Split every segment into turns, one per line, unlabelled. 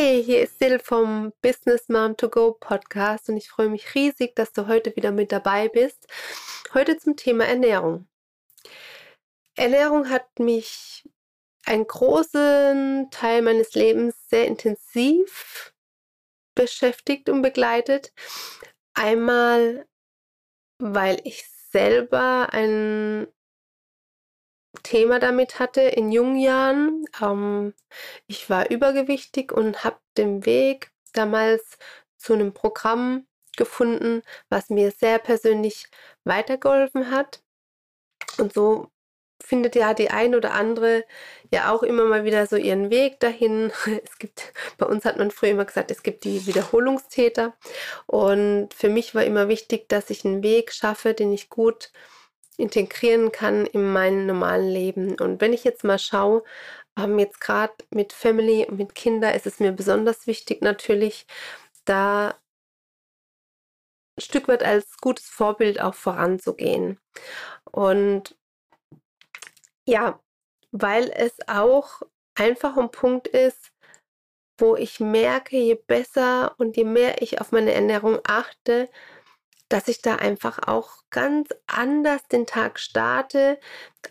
Hey, hier ist Sil vom Business Mom to Go Podcast und ich freue mich riesig, dass du heute wieder mit dabei bist. Heute zum Thema Ernährung. Ernährung hat mich einen großen Teil meines Lebens sehr intensiv beschäftigt und begleitet. Einmal, weil ich selber ein Thema damit hatte in jungen Jahren. Ähm, ich war übergewichtig und habe den Weg damals zu einem Programm gefunden, was mir sehr persönlich weitergeholfen hat. Und so findet ja die ein oder andere ja auch immer mal wieder so ihren Weg dahin. Es gibt, bei uns hat man früher immer gesagt, es gibt die Wiederholungstäter. Und für mich war immer wichtig, dass ich einen Weg schaffe, den ich gut integrieren kann in mein normalen Leben. Und wenn ich jetzt mal schaue, ähm, jetzt gerade mit Family und mit Kindern ist es mir besonders wichtig natürlich, da ein Stück weit als gutes Vorbild auch voranzugehen. Und ja, weil es auch einfach ein Punkt ist, wo ich merke, je besser und je mehr ich auf meine Ernährung achte, dass ich da einfach auch ganz anders den Tag starte,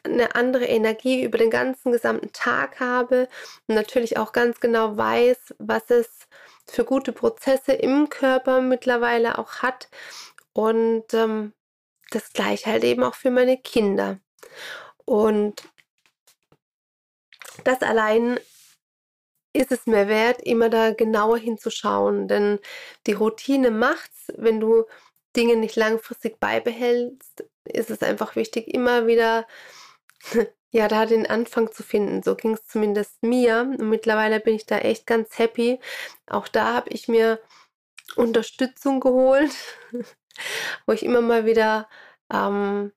eine andere Energie über den ganzen gesamten Tag habe und natürlich auch ganz genau weiß, was es für gute Prozesse im Körper mittlerweile auch hat und ähm, das gleiche halt eben auch für meine Kinder. Und das allein ist es mir wert, immer da genauer hinzuschauen, denn die Routine macht's, wenn du Dinge nicht langfristig beibehältst, ist es einfach wichtig, immer wieder ja, da den Anfang zu finden. So ging es zumindest mir. Und mittlerweile bin ich da echt ganz happy. Auch da habe ich mir Unterstützung geholt, wo ich immer mal wieder ähm,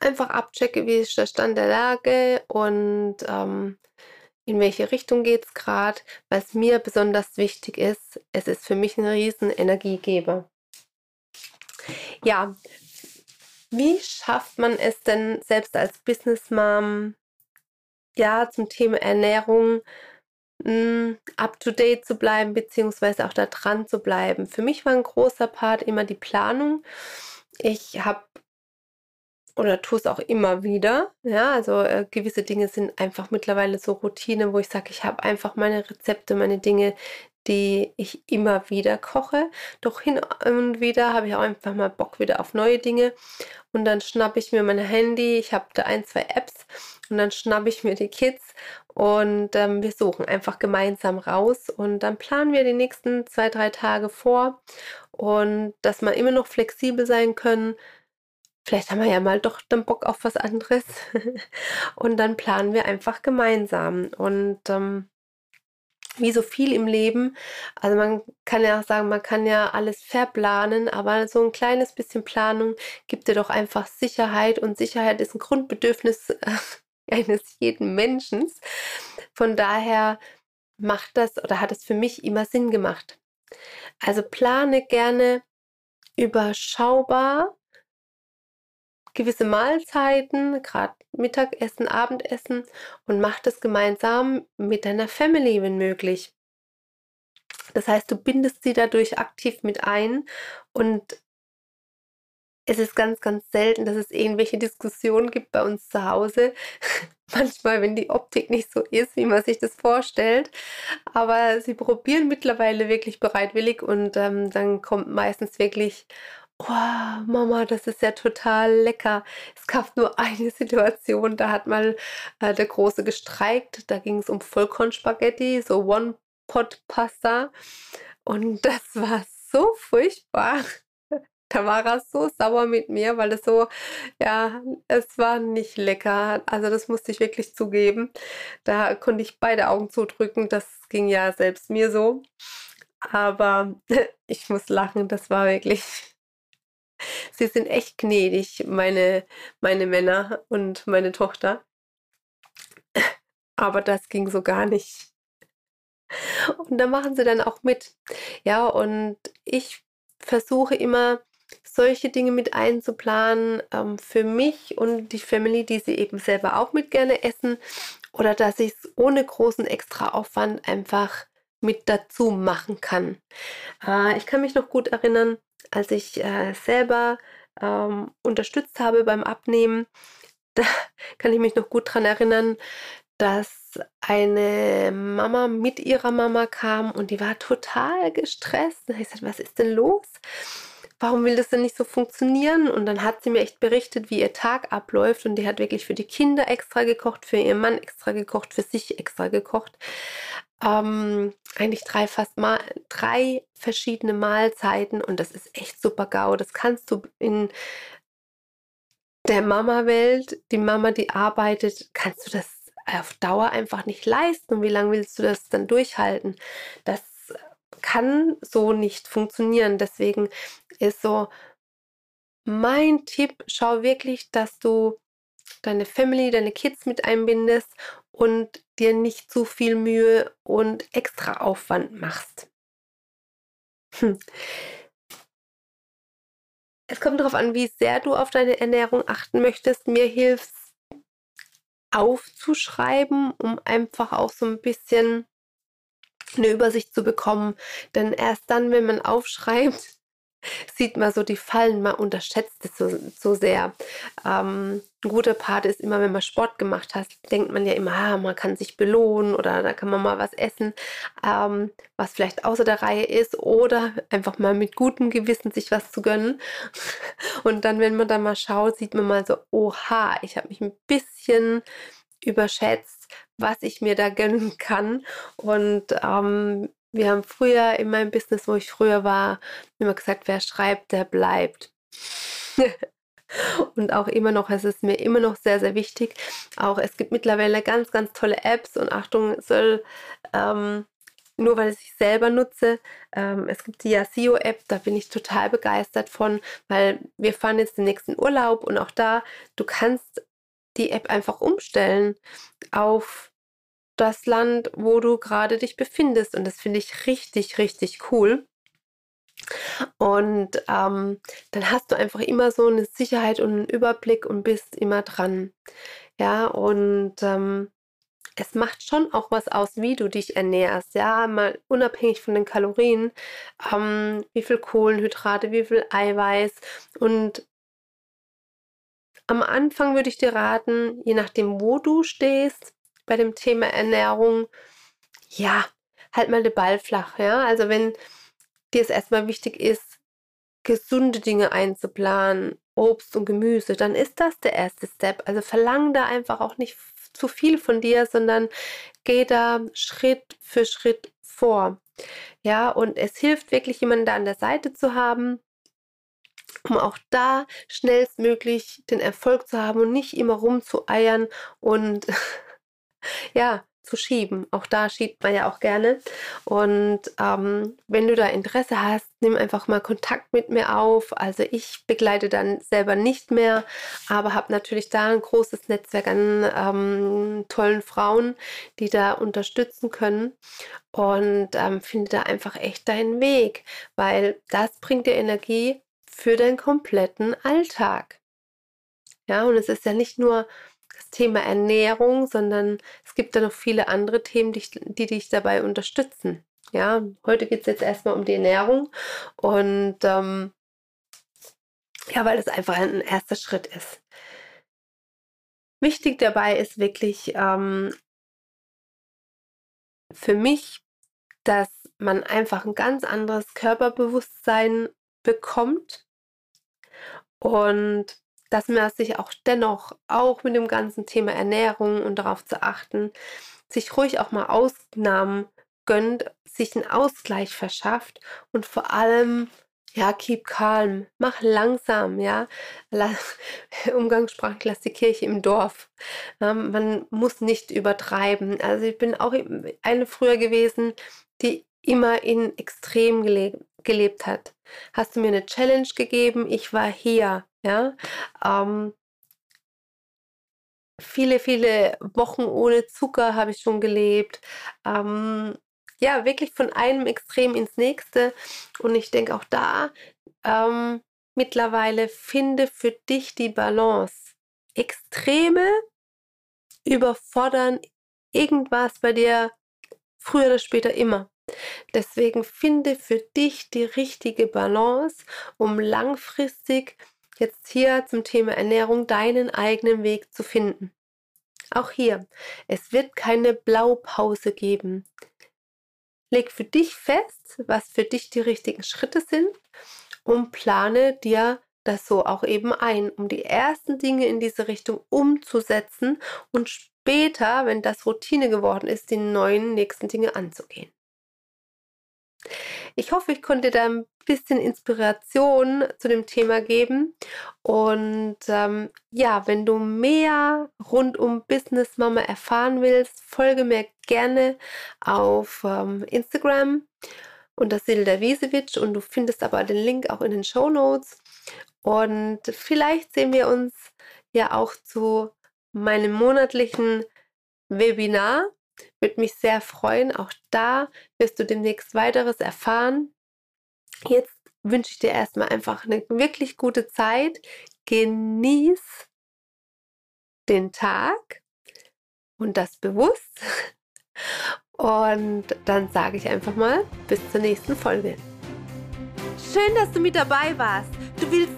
einfach abchecke, wie ist der Stand der Lage und ähm, in welche Richtung geht es gerade. Was mir besonders wichtig ist, es ist für mich ein riesen Energiegeber. Ja, wie schafft man es denn selbst als Business Mom, ja, zum Thema Ernährung hm, up to date zu bleiben, beziehungsweise auch da dran zu bleiben? Für mich war ein großer Part immer die Planung. Ich habe oder tue es auch immer wieder. Ja, also äh, gewisse Dinge sind einfach mittlerweile so Routine, wo ich sage, ich habe einfach meine Rezepte, meine Dinge, die ich immer wieder koche. Doch hin und wieder habe ich auch einfach mal Bock wieder auf neue Dinge. Und dann schnappe ich mir mein Handy. Ich habe da ein, zwei Apps. Und dann schnappe ich mir die Kids. Und ähm, wir suchen einfach gemeinsam raus. Und dann planen wir die nächsten zwei, drei Tage vor. Und dass wir immer noch flexibel sein können. Vielleicht haben wir ja mal doch den Bock auf was anderes. und dann planen wir einfach gemeinsam. Und ähm, wie so viel im Leben. Also man kann ja auch sagen, man kann ja alles verplanen, aber so ein kleines bisschen Planung gibt dir doch einfach Sicherheit und Sicherheit ist ein Grundbedürfnis eines jeden Menschen. Von daher macht das oder hat es für mich immer Sinn gemacht. Also plane gerne überschaubar gewisse Mahlzeiten, gerade Mittagessen, Abendessen und mach das gemeinsam mit deiner Family, wenn möglich. Das heißt, du bindest sie dadurch aktiv mit ein und es ist ganz, ganz selten, dass es irgendwelche Diskussionen gibt bei uns zu Hause. Manchmal, wenn die Optik nicht so ist, wie man sich das vorstellt. Aber sie probieren mittlerweile wirklich bereitwillig und ähm, dann kommt meistens wirklich, Oh, Mama, das ist ja total lecker. Es gab nur eine Situation, da hat mal äh, der Große gestreikt. Da ging es um Vollkornspaghetti, so One-Pot-Pasta. Und das war so furchtbar. Da war er so sauer mit mir, weil es so, ja, es war nicht lecker. Also das musste ich wirklich zugeben. Da konnte ich beide Augen zudrücken. Das ging ja selbst mir so. Aber ich muss lachen, das war wirklich Sie sind echt gnädig, meine, meine Männer und meine Tochter. Aber das ging so gar nicht. Und da machen sie dann auch mit. Ja, und ich versuche immer, solche Dinge mit einzuplanen ähm, für mich und die Family, die sie eben selber auch mit gerne essen. Oder dass ich es ohne großen Extraaufwand einfach mit dazu machen kann. Äh, ich kann mich noch gut erinnern, als ich äh, selber ähm, unterstützt habe beim Abnehmen. Da kann ich mich noch gut daran erinnern, dass eine Mama mit ihrer Mama kam und die war total gestresst. Habe ich gesagt, was ist denn los? Warum will das denn nicht so funktionieren? Und dann hat sie mir echt berichtet, wie ihr Tag abläuft. Und die hat wirklich für die Kinder extra gekocht, für ihren Mann extra gekocht, für sich extra gekocht. Ähm, eigentlich drei fast mal drei verschiedene Mahlzeiten und das ist echt super GAU. Das kannst du in der Mama-Welt, die Mama, die arbeitet, kannst du das auf Dauer einfach nicht leisten. Und wie lange willst du das dann durchhalten? Das kann so nicht funktionieren. Deswegen ist so mein Tipp, schau wirklich, dass du deine Family, deine Kids mit einbindest und dir nicht zu viel Mühe und extra Aufwand machst. Hm. Es kommt darauf an, wie sehr du auf deine Ernährung achten möchtest. Mir hilft aufzuschreiben, um einfach auch so ein bisschen eine Übersicht zu bekommen. Denn erst dann, wenn man aufschreibt, sieht man so die Fallen, man unterschätzt es so, so sehr. Ähm, ein guter Part ist immer, wenn man Sport gemacht hat, denkt man ja immer, ah, man kann sich belohnen oder da kann man mal was essen, ähm, was vielleicht außer der Reihe ist oder einfach mal mit gutem Gewissen sich was zu gönnen. Und dann, wenn man da mal schaut, sieht man mal so, oha, ich habe mich ein bisschen überschätzt, was ich mir da gönnen kann. Und ähm, wir haben früher in meinem Business, wo ich früher war, immer gesagt, wer schreibt, der bleibt. und auch immer noch, es ist mir immer noch sehr, sehr wichtig. Auch es gibt mittlerweile ganz, ganz tolle Apps und Achtung, soll ähm, nur weil ich selber nutze. Ähm, es gibt die Yasio-App, da bin ich total begeistert von, weil wir fahren jetzt den nächsten Urlaub und auch da, du kannst die App einfach umstellen auf das Land, wo du gerade dich befindest. Und das finde ich richtig, richtig cool. Und ähm, dann hast du einfach immer so eine Sicherheit und einen Überblick und bist immer dran. Ja, und ähm, es macht schon auch was aus, wie du dich ernährst. Ja, mal unabhängig von den Kalorien, ähm, wie viel Kohlenhydrate, wie viel Eiweiß. Und am Anfang würde ich dir raten, je nachdem, wo du stehst, bei dem Thema Ernährung, ja, halt mal den Ball flach. Ja? Also wenn dir es erstmal wichtig ist, gesunde Dinge einzuplanen, Obst und Gemüse, dann ist das der erste Step. Also verlang da einfach auch nicht zu viel von dir, sondern geh da Schritt für Schritt vor. Ja, und es hilft wirklich, jemanden da an der Seite zu haben, um auch da schnellstmöglich den Erfolg zu haben und nicht immer rumzueiern und ja, zu schieben. Auch da schiebt man ja auch gerne. Und ähm, wenn du da Interesse hast, nimm einfach mal Kontakt mit mir auf. Also ich begleite dann selber nicht mehr, aber habe natürlich da ein großes Netzwerk an ähm, tollen Frauen, die da unterstützen können. Und ähm, finde da einfach echt deinen Weg, weil das bringt dir Energie für deinen kompletten Alltag. Ja, und es ist ja nicht nur das Thema Ernährung, sondern es gibt da noch viele andere Themen, die, die dich dabei unterstützen. Ja, heute geht es jetzt erstmal um die Ernährung und ähm, ja, weil es einfach ein erster Schritt ist. Wichtig dabei ist wirklich ähm, für mich, dass man einfach ein ganz anderes Körperbewusstsein bekommt und dass man sich auch dennoch, auch mit dem ganzen Thema Ernährung und darauf zu achten, sich ruhig auch mal Ausnahmen gönnt, sich einen Ausgleich verschafft und vor allem, ja, keep calm, mach langsam, ja. Umgangssprachlich lass die Kirche im Dorf. man muss nicht übertreiben. Also ich bin auch eine früher gewesen, die immer in Extrem gele gelebt hat. Hast du mir eine Challenge gegeben? Ich war hier. Ja. Ähm, viele, viele Wochen ohne Zucker habe ich schon gelebt. Ähm, ja, wirklich von einem Extrem ins nächste. Und ich denke auch da, ähm, mittlerweile finde für dich die Balance. Extreme überfordern irgendwas bei dir früher oder später immer. Deswegen finde für dich die richtige Balance, um langfristig jetzt hier zum Thema Ernährung deinen eigenen Weg zu finden. Auch hier, es wird keine Blaupause geben. Leg für dich fest, was für dich die richtigen Schritte sind und plane dir das so auch eben ein, um die ersten Dinge in diese Richtung umzusetzen und später, wenn das Routine geworden ist, die neuen nächsten Dinge anzugehen. Ich hoffe, ich konnte da ein bisschen Inspiration zu dem Thema geben. Und ähm, ja, wenn du mehr rund um Business Mama erfahren willst, folge mir gerne auf ähm, Instagram unter Silda Wiesewitsch und du findest aber den Link auch in den Show Notes. Und vielleicht sehen wir uns ja auch zu meinem monatlichen Webinar würde mich sehr freuen. Auch da wirst du demnächst weiteres erfahren. Jetzt wünsche ich dir erstmal einfach eine wirklich gute Zeit. Genieß den Tag und das bewusst. Und dann sage ich einfach mal bis zur nächsten Folge. Schön, dass du mit dabei warst. Du willst